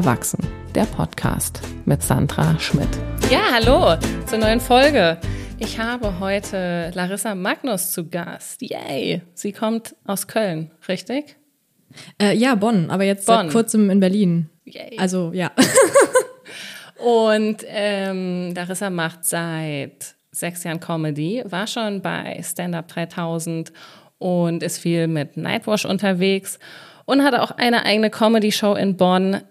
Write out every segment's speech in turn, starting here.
Erwachsen, der Podcast mit Sandra Schmidt. Ja, hallo zur neuen Folge. Ich habe heute Larissa Magnus zu Gast. Yay! Sie kommt aus Köln, richtig? Äh, ja, Bonn, aber jetzt Bonn. seit kurzem in Berlin. Yay. Also ja. Und ähm, Larissa macht seit sechs Jahren Comedy, war schon bei Stand Up 3000 und ist viel mit Nightwash unterwegs und hat auch eine eigene Comedy-Show in Bonn,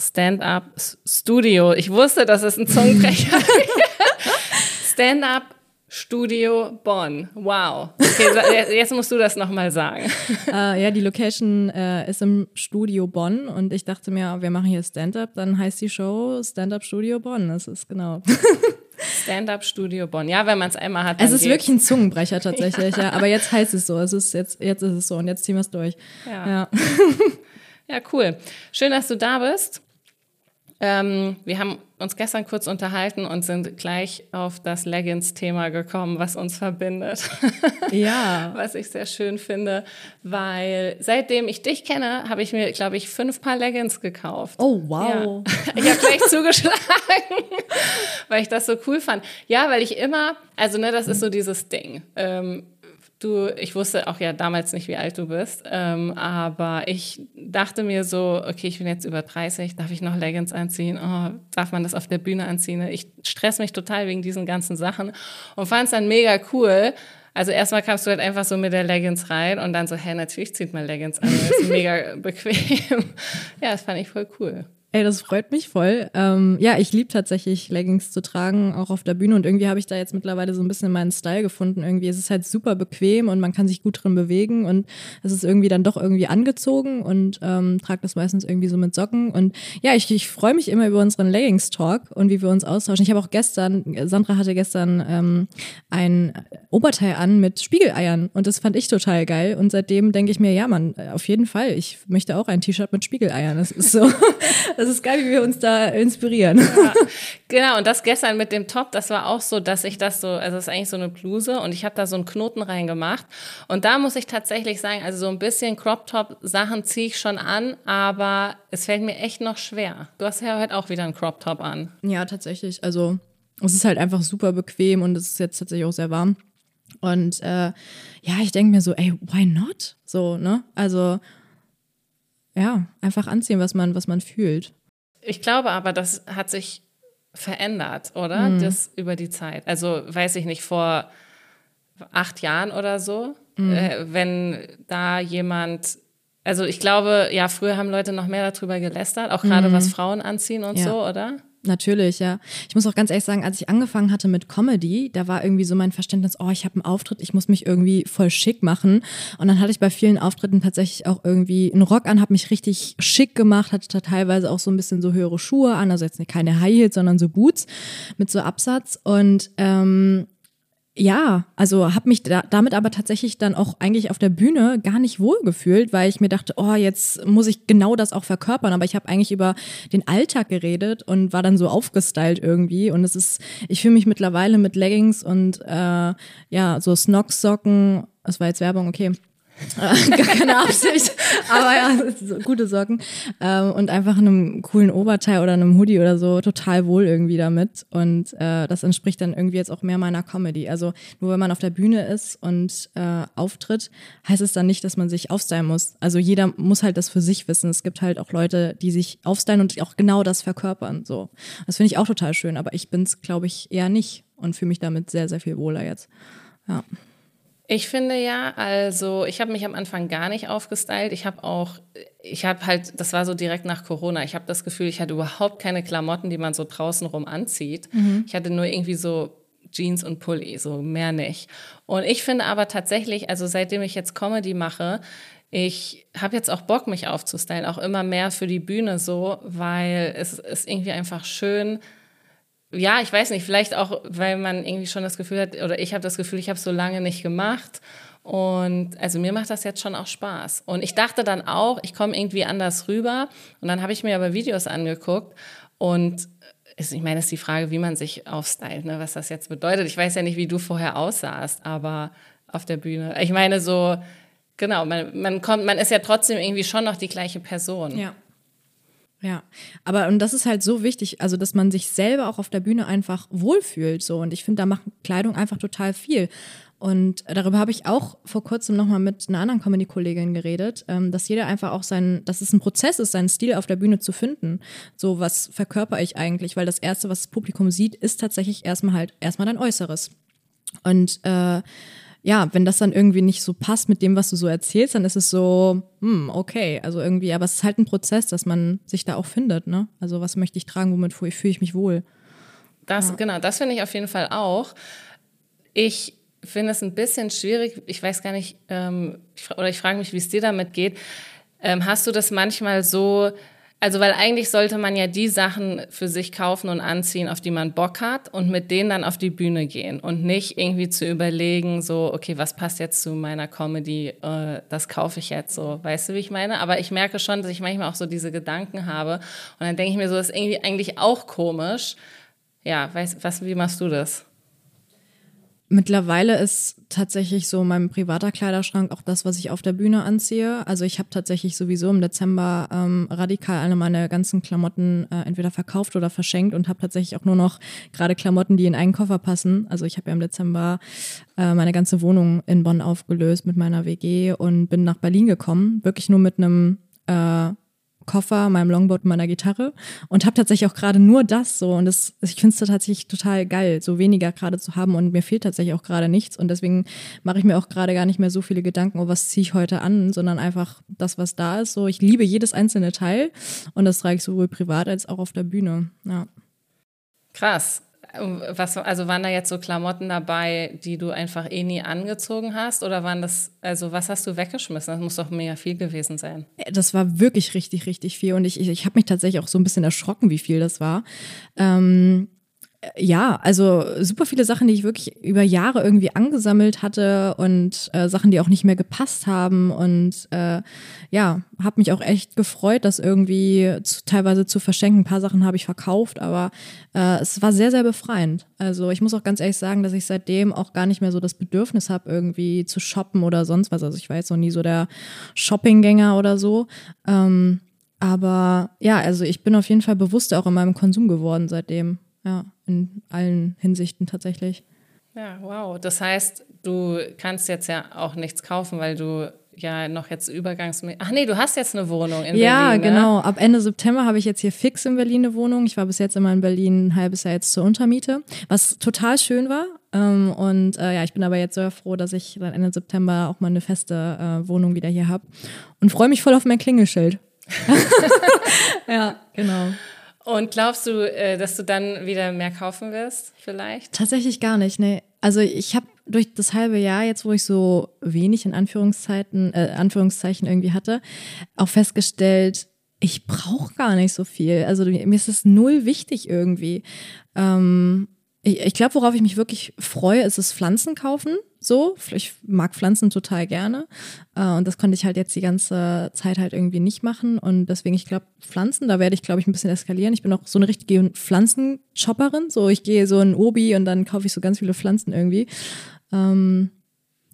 Stand-Up Studio. Ich wusste, das ist ein Zungenbrecher. Stand-Up Studio Bonn. Wow. Okay, jetzt musst du das nochmal sagen. Uh, ja, die Location uh, ist im Studio Bonn und ich dachte mir, wir machen hier Stand-Up, dann heißt die Show Stand-Up Studio Bonn. Das ist genau. Stand-up Studio Bonn. Ja, wenn man es einmal hat. Es ist geht's. wirklich ein Zungenbrecher tatsächlich, ja. ja. Aber jetzt heißt es so. Es ist jetzt, jetzt ist es so und jetzt ziehen wir es durch. Ja. ja. ja, cool. Schön, dass du da bist. Ähm, wir haben uns gestern kurz unterhalten und sind gleich auf das Leggings-Thema gekommen, was uns verbindet. Ja. was ich sehr schön finde, weil seitdem ich dich kenne, habe ich mir, glaube ich, fünf Paar Leggings gekauft. Oh, wow. Ja. Ich habe gleich zugeschlagen, weil ich das so cool fand. Ja, weil ich immer, also ne, das ist so dieses Ding. Ähm, Du, ich wusste auch ja damals nicht, wie alt du bist, ähm, aber ich dachte mir so, okay, ich bin jetzt über 30, darf ich noch Leggings anziehen? Oh, darf man das auf der Bühne anziehen? Ich stress mich total wegen diesen ganzen Sachen und fand es dann mega cool. Also erstmal kamst du halt einfach so mit der Leggings rein und dann so, hä, natürlich zieht man Leggings an, das ist mega bequem. ja, das fand ich voll cool. Ey, das freut mich voll. Ähm, ja, ich liebe tatsächlich Leggings zu tragen, auch auf der Bühne. Und irgendwie habe ich da jetzt mittlerweile so ein bisschen meinen Style gefunden. Irgendwie ist es halt super bequem und man kann sich gut drin bewegen und es ist irgendwie dann doch irgendwie angezogen und ähm, trage das meistens irgendwie so mit Socken. Und ja, ich, ich freue mich immer über unseren Leggings-Talk und wie wir uns austauschen. Ich habe auch gestern, Sandra hatte gestern ähm, ein Oberteil an mit Spiegeleiern und das fand ich total geil. Und seitdem denke ich mir, ja, man, auf jeden Fall, ich möchte auch ein T-Shirt mit Spiegeleiern. Das ist so. Das ist geil, wie wir uns da inspirieren. Ja, genau, und das gestern mit dem Top, das war auch so, dass ich das so, also das ist eigentlich so eine Bluse und ich habe da so einen Knoten reingemacht. Und da muss ich tatsächlich sagen, also so ein bisschen Crop-Top-Sachen ziehe ich schon an, aber es fällt mir echt noch schwer. Du hast ja heute auch wieder einen Crop-Top an. Ja, tatsächlich. Also es ist halt einfach super bequem und es ist jetzt tatsächlich auch sehr warm. Und äh, ja, ich denke mir so, ey, why not? So, ne? Also ja, einfach anziehen, was man, was man fühlt. Ich glaube aber, das hat sich verändert, oder? Mhm. Das über die Zeit. Also weiß ich nicht, vor acht Jahren oder so, mhm. äh, wenn da jemand, also ich glaube, ja, früher haben Leute noch mehr darüber gelästert, auch gerade mhm. was Frauen anziehen und ja. so, oder? Natürlich, ja. Ich muss auch ganz ehrlich sagen, als ich angefangen hatte mit Comedy, da war irgendwie so mein Verständnis, oh, ich habe einen Auftritt, ich muss mich irgendwie voll schick machen. Und dann hatte ich bei vielen Auftritten tatsächlich auch irgendwie einen Rock an, habe mich richtig schick gemacht, hatte teilweise auch so ein bisschen so höhere Schuhe an, also jetzt keine High Heels, sondern so Boots mit so Absatz. Und ähm, ja, also habe mich da, damit aber tatsächlich dann auch eigentlich auf der Bühne gar nicht wohl gefühlt, weil ich mir dachte, oh, jetzt muss ich genau das auch verkörpern. Aber ich habe eigentlich über den Alltag geredet und war dann so aufgestylt irgendwie. Und es ist, ich fühle mich mittlerweile mit Leggings und äh, ja, so Snox-Socken, das war jetzt Werbung, okay, Gar keine Absicht, aber ja, so gute Socken. Ähm, und einfach einem coolen Oberteil oder einem Hoodie oder so total wohl irgendwie damit. Und äh, das entspricht dann irgendwie jetzt auch mehr meiner Comedy. Also nur wenn man auf der Bühne ist und äh, auftritt, heißt es dann nicht, dass man sich aufstylen muss. Also jeder muss halt das für sich wissen. Es gibt halt auch Leute, die sich aufstylen und auch genau das verkörpern. So, Das finde ich auch total schön, aber ich bin es, glaube ich, eher nicht und fühle mich damit sehr, sehr viel wohler jetzt. Ja. Ich finde ja, also ich habe mich am Anfang gar nicht aufgestylt. Ich habe auch, ich habe halt, das war so direkt nach Corona. Ich habe das Gefühl, ich hatte überhaupt keine Klamotten, die man so draußen rum anzieht. Mhm. Ich hatte nur irgendwie so Jeans und Pulli, so mehr nicht. Und ich finde aber tatsächlich, also seitdem ich jetzt Comedy mache, ich habe jetzt auch Bock, mich aufzustylen, auch immer mehr für die Bühne so, weil es ist irgendwie einfach schön, ja, ich weiß nicht, vielleicht auch, weil man irgendwie schon das Gefühl hat, oder ich habe das Gefühl, ich habe es so lange nicht gemacht. Und also mir macht das jetzt schon auch Spaß. Und ich dachte dann auch, ich komme irgendwie anders rüber. Und dann habe ich mir aber Videos angeguckt. Und ist, ich meine, ist die Frage, wie man sich aufstylt, ne? was das jetzt bedeutet. Ich weiß ja nicht, wie du vorher aussahst, aber auf der Bühne. Ich meine, so, genau, man, man kommt, man ist ja trotzdem irgendwie schon noch die gleiche Person. Ja. Ja, aber und das ist halt so wichtig, also dass man sich selber auch auf der Bühne einfach wohlfühlt so und ich finde, da macht Kleidung einfach total viel. Und darüber habe ich auch vor kurzem nochmal mit einer anderen Comedy-Kollegin geredet, ähm, dass jeder einfach auch sein, dass es ein Prozess ist, seinen Stil auf der Bühne zu finden. So, was verkörper ich eigentlich? Weil das Erste, was das Publikum sieht, ist tatsächlich erstmal halt erstmal dein Äußeres. Und äh, ja, wenn das dann irgendwie nicht so passt mit dem, was du so erzählst, dann ist es so, hm, okay, also irgendwie, aber es ist halt ein Prozess, dass man sich da auch findet, ne? Also was möchte ich tragen, womit fühle ich mich wohl? Das, ja. genau, das finde ich auf jeden Fall auch. Ich finde es ein bisschen schwierig, ich weiß gar nicht, ähm, oder ich frage mich, wie es dir damit geht. Ähm, hast du das manchmal so, also, weil eigentlich sollte man ja die Sachen für sich kaufen und anziehen, auf die man Bock hat und mit denen dann auf die Bühne gehen und nicht irgendwie zu überlegen, so, okay, was passt jetzt zu meiner Comedy, äh, das kaufe ich jetzt so, weißt du, wie ich meine? Aber ich merke schon, dass ich manchmal auch so diese Gedanken habe und dann denke ich mir so, das ist irgendwie eigentlich auch komisch. Ja, weißt, was, wie machst du das? Mittlerweile ist tatsächlich so mein privater Kleiderschrank auch das, was ich auf der Bühne anziehe. Also ich habe tatsächlich sowieso im Dezember ähm, radikal alle meine ganzen Klamotten äh, entweder verkauft oder verschenkt und habe tatsächlich auch nur noch gerade Klamotten, die in einen Koffer passen. Also ich habe ja im Dezember äh, meine ganze Wohnung in Bonn aufgelöst mit meiner WG und bin nach Berlin gekommen, wirklich nur mit einem äh, Koffer, meinem Longboard, meiner Gitarre und habe tatsächlich auch gerade nur das so und das, ich finde es tatsächlich total geil, so weniger gerade zu haben und mir fehlt tatsächlich auch gerade nichts und deswegen mache ich mir auch gerade gar nicht mehr so viele Gedanken, oh, was ziehe ich heute an, sondern einfach das, was da ist. So, ich liebe jedes einzelne Teil und das trage ich sowohl privat als auch auf der Bühne. Ja. Krass. Was, also waren da jetzt so Klamotten dabei, die du einfach eh nie angezogen hast? Oder waren das, also was hast du weggeschmissen? Das muss doch mega viel gewesen sein. Das war wirklich richtig, richtig viel. Und ich, ich, ich habe mich tatsächlich auch so ein bisschen erschrocken, wie viel das war. Ähm, ja, also super viele Sachen, die ich wirklich über Jahre irgendwie angesammelt hatte und äh, Sachen, die auch nicht mehr gepasst haben und äh, ja, habe mich auch echt gefreut, das irgendwie zu, teilweise zu verschenken. Ein paar Sachen habe ich verkauft, aber äh, es war sehr, sehr befreiend. Also ich muss auch ganz ehrlich sagen, dass ich seitdem auch gar nicht mehr so das Bedürfnis habe, irgendwie zu shoppen oder sonst was. Also ich war jetzt noch nie so der Shoppinggänger oder so. Ähm, aber ja, also ich bin auf jeden Fall bewusster auch in meinem Konsum geworden seitdem. Ja, in allen Hinsichten tatsächlich. Ja, wow. Das heißt, du kannst jetzt ja auch nichts kaufen, weil du ja noch jetzt übergangs. Ach nee, du hast jetzt eine Wohnung in ja, Berlin. Ja, genau. Ab Ende September habe ich jetzt hier fix in Berlin eine Wohnung. Ich war bis jetzt immer in Berlin ein halbes Jahr jetzt zur Untermiete, was total schön war. Ähm, und äh, ja, ich bin aber jetzt sehr froh, dass ich dann Ende September auch mal eine feste äh, Wohnung wieder hier habe und freue mich voll auf mein Klingelschild. ja, genau. Und glaubst du, äh, dass du dann wieder mehr kaufen wirst, vielleicht? Tatsächlich gar nicht, nee. Also ich habe durch das halbe Jahr jetzt, wo ich so wenig in Anführungszeiten, äh, Anführungszeichen irgendwie hatte, auch festgestellt, ich brauche gar nicht so viel. Also mir ist es null wichtig irgendwie. Ähm, ich, ich glaube, worauf ich mich wirklich freue, ist das Pflanzen kaufen. So, ich mag Pflanzen total gerne. Äh, und das konnte ich halt jetzt die ganze Zeit halt irgendwie nicht machen. Und deswegen, ich glaube, Pflanzen, da werde ich, glaube ich, ein bisschen eskalieren. Ich bin auch so eine richtige Pflanzenshopperin. So, ich gehe so in Obi und dann kaufe ich so ganz viele Pflanzen irgendwie. Ähm,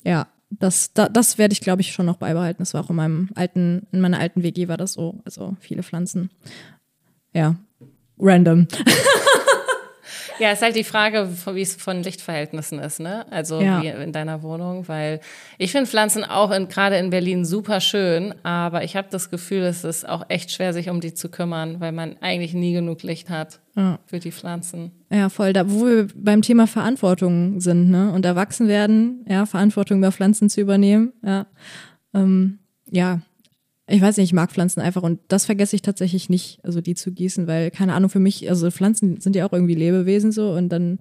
ja, das, da, das werde ich, glaube ich, schon noch beibehalten. Das war auch in meinem alten, in meiner alten WG war das so. Also viele Pflanzen. Ja, random. Ja, ist halt die Frage, wie es von Lichtverhältnissen ist, ne? Also ja. wie in deiner Wohnung, weil ich finde Pflanzen auch in, gerade in Berlin super schön, aber ich habe das Gefühl, es ist auch echt schwer, sich um die zu kümmern, weil man eigentlich nie genug Licht hat ja. für die Pflanzen. Ja, voll. Da, wo wir beim Thema Verantwortung sind, ne? Und erwachsen werden, ja, Verantwortung über Pflanzen zu übernehmen, ja. Ähm, ja, ich weiß nicht, ich mag Pflanzen einfach und das vergesse ich tatsächlich nicht, also die zu gießen, weil keine Ahnung für mich, also Pflanzen sind ja auch irgendwie Lebewesen so und dann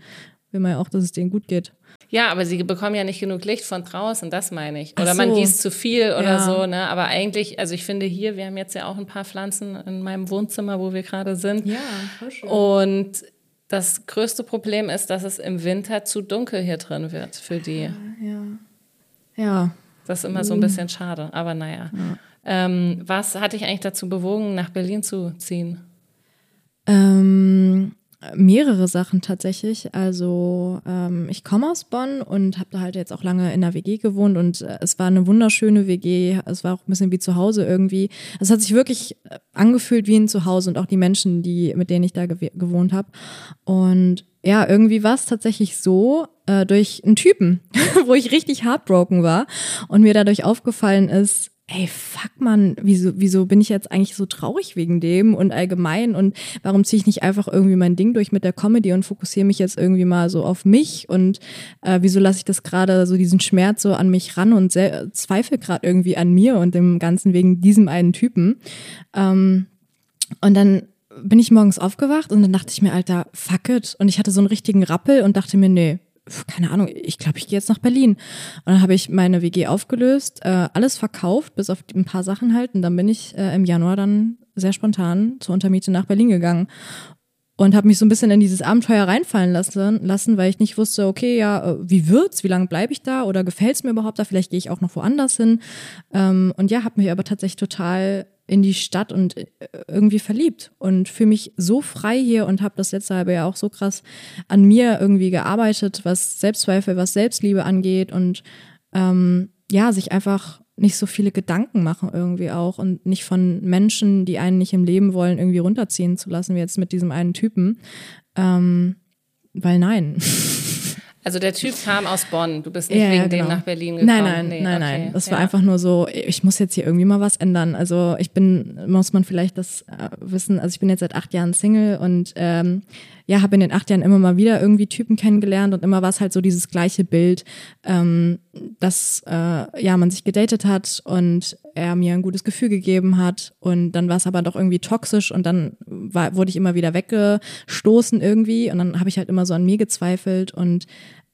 will man ja auch, dass es denen gut geht. Ja, aber sie bekommen ja nicht genug Licht von draußen, das meine ich. Oder so. man gießt zu viel oder ja. so, ne? Aber eigentlich, also ich finde hier, wir haben jetzt ja auch ein paar Pflanzen in meinem Wohnzimmer, wo wir gerade sind. Ja, voll schön. Und das größte Problem ist, dass es im Winter zu dunkel hier drin wird für die. Ja. Ja. ja. Das ist immer so ein mhm. bisschen schade, aber naja. Ja. Ähm, was hat dich eigentlich dazu bewogen, nach Berlin zu ziehen? Ähm, mehrere Sachen tatsächlich. Also ähm, ich komme aus Bonn und habe da halt jetzt auch lange in der WG gewohnt und äh, es war eine wunderschöne WG. Es war auch ein bisschen wie zu Hause irgendwie. Es hat sich wirklich äh, angefühlt wie ein Zuhause und auch die Menschen, die mit denen ich da gew gewohnt habe. Und ja, irgendwie war es tatsächlich so äh, durch einen Typen, wo ich richtig heartbroken war und mir dadurch aufgefallen ist, ey, fuck man, wieso, wieso bin ich jetzt eigentlich so traurig wegen dem und allgemein und warum ziehe ich nicht einfach irgendwie mein Ding durch mit der Comedy und fokussiere mich jetzt irgendwie mal so auf mich und äh, wieso lasse ich das gerade so diesen Schmerz so an mich ran und zweifle gerade irgendwie an mir und dem Ganzen wegen diesem einen Typen. Ähm, und dann bin ich morgens aufgewacht und dann dachte ich mir, Alter, fuck it. Und ich hatte so einen richtigen Rappel und dachte mir, nee, keine Ahnung, ich glaube, ich gehe jetzt nach Berlin. Und dann habe ich meine WG aufgelöst, äh, alles verkauft, bis auf ein paar Sachen halt. Und dann bin ich äh, im Januar dann sehr spontan zur Untermiete nach Berlin gegangen und habe mich so ein bisschen in dieses Abenteuer reinfallen lassen, lassen, weil ich nicht wusste, okay, ja, äh, wie wird's, wie lange bleibe ich da oder gefällt's mir überhaupt da? Vielleicht gehe ich auch noch woanders hin. Ähm, und ja, habe mich aber tatsächlich total in die Stadt und äh, irgendwie verliebt und fühle mich so frei hier und habe das letzte halbe Jahr auch so krass an mir irgendwie gearbeitet, was Selbstzweifel, was Selbstliebe angeht und ähm, ja, sich einfach nicht so viele Gedanken machen irgendwie auch und nicht von Menschen, die einen nicht im Leben wollen, irgendwie runterziehen zu lassen, wie jetzt mit diesem einen Typen. Ähm, weil nein. Also der Typ kam aus Bonn. Du bist nicht ja, wegen genau. dem nach Berlin gekommen. Nein, nein, nee, nein, okay. nein. Das ja. war einfach nur so, ich muss jetzt hier irgendwie mal was ändern. Also ich bin, muss man vielleicht das äh, wissen, also ich bin jetzt seit acht Jahren Single und ähm, ja, habe in den acht Jahren immer mal wieder irgendwie Typen kennengelernt und immer war es halt so dieses gleiche Bild, ähm, dass äh, ja man sich gedatet hat und er mir ein gutes Gefühl gegeben hat und dann war es aber doch irgendwie toxisch und dann war, wurde ich immer wieder weggestoßen irgendwie und dann habe ich halt immer so an mir gezweifelt und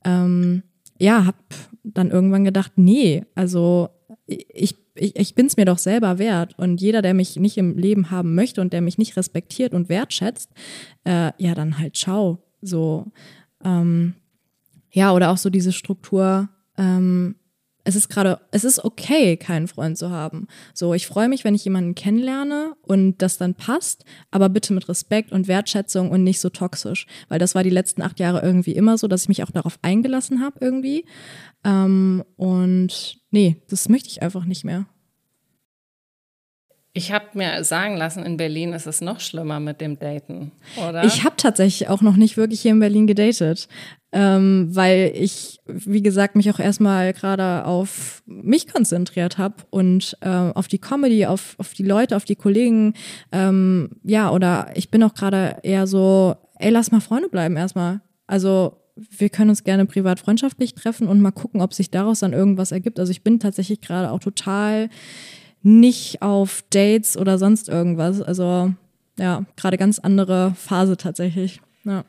ähm, ja, habe dann irgendwann gedacht, nee, also ich ich, ich bin es mir doch selber wert. Und jeder, der mich nicht im Leben haben möchte und der mich nicht respektiert und wertschätzt, äh, ja, dann halt schau. So, ähm, ja, oder auch so diese Struktur, ähm, es ist gerade, es ist okay, keinen Freund zu haben. So, ich freue mich, wenn ich jemanden kennenlerne und das dann passt, aber bitte mit Respekt und Wertschätzung und nicht so toxisch, weil das war die letzten acht Jahre irgendwie immer so, dass ich mich auch darauf eingelassen habe irgendwie. Ähm, und nee, das möchte ich einfach nicht mehr. Ich habe mir sagen lassen, in Berlin ist es noch schlimmer mit dem Daten, oder? Ich habe tatsächlich auch noch nicht wirklich hier in Berlin gedatet, ähm, weil ich, wie gesagt, mich auch erstmal gerade auf mich konzentriert habe und äh, auf die Comedy, auf, auf die Leute, auf die Kollegen. Ähm, ja, oder ich bin auch gerade eher so, ey, lass mal Freunde bleiben erstmal. Also wir können uns gerne privat freundschaftlich treffen und mal gucken, ob sich daraus dann irgendwas ergibt. Also ich bin tatsächlich gerade auch total nicht auf Dates oder sonst irgendwas. Also ja, gerade ganz andere Phase tatsächlich. Ja.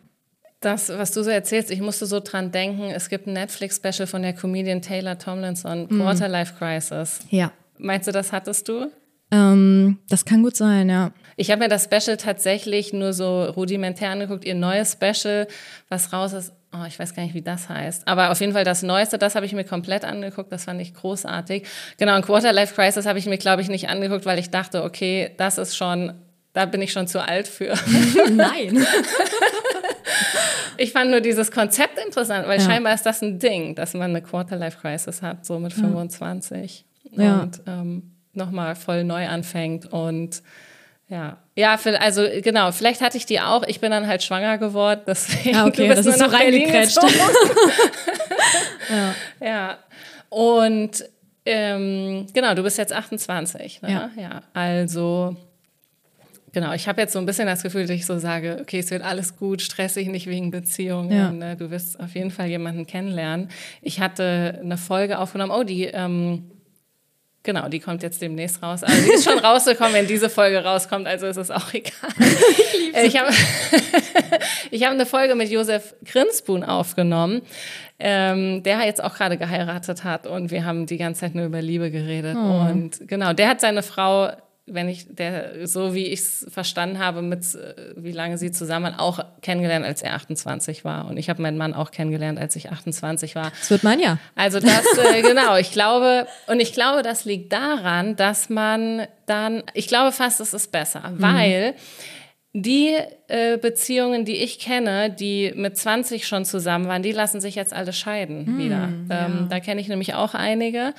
Das, was du so erzählst, ich musste so dran denken, es gibt ein Netflix-Special von der Comedian Taylor Tomlinson, mhm. Quarter Life Crisis. Ja. Meinst du, das hattest du? Ähm, das kann gut sein, ja. Ich habe mir das Special tatsächlich nur so rudimentär angeguckt. Ihr neues Special, was raus ist, oh, ich weiß gar nicht, wie das heißt. Aber auf jeden Fall das Neueste, das habe ich mir komplett angeguckt. Das fand ich großartig. Genau, ein Quarter Life Crisis habe ich mir, glaube ich, nicht angeguckt, weil ich dachte, okay, das ist schon, da bin ich schon zu alt für. Nein. ich fand nur dieses Konzept interessant, weil ja. scheinbar ist das ein Ding, dass man eine Quarter Life Crisis hat, so mit 25. Ja. Und ähm, nochmal voll neu anfängt und ja, ja, also genau, vielleicht hatte ich die auch. Ich bin dann halt schwanger geworden, deswegen ah, okay, du bist das ist so reingekretscht. ja. ja, und ähm, genau, du bist jetzt 28. Ne? Ja. ja, also genau, ich habe jetzt so ein bisschen das Gefühl, dass ich so sage, okay, es wird alles gut, stressig nicht wegen Beziehungen. Ja. Ne? Du wirst auf jeden Fall jemanden kennenlernen. Ich hatte eine Folge aufgenommen, oh, die ähm, Genau, die kommt jetzt demnächst raus. Also die ist schon rausgekommen, wenn diese Folge rauskommt, also ist es auch egal. ich habe ich hab eine Folge mit Josef Grinspoon aufgenommen, ähm, der jetzt auch gerade geheiratet hat und wir haben die ganze Zeit nur über Liebe geredet. Oh. Und genau, der hat seine Frau wenn ich der, so wie ich es verstanden habe, mit äh, wie lange sie zusammen auch kennengelernt, als er 28 war. Und ich habe meinen Mann auch kennengelernt, als ich 28 war. Das wird mein Jahr. Also das, äh, genau, ich glaube, und ich glaube, das liegt daran, dass man dann, ich glaube fast, es ist besser, mhm. weil die äh, Beziehungen, die ich kenne, die mit 20 schon zusammen waren, die lassen sich jetzt alle scheiden hm, wieder. Ja. Ähm, da kenne ich nämlich auch einige.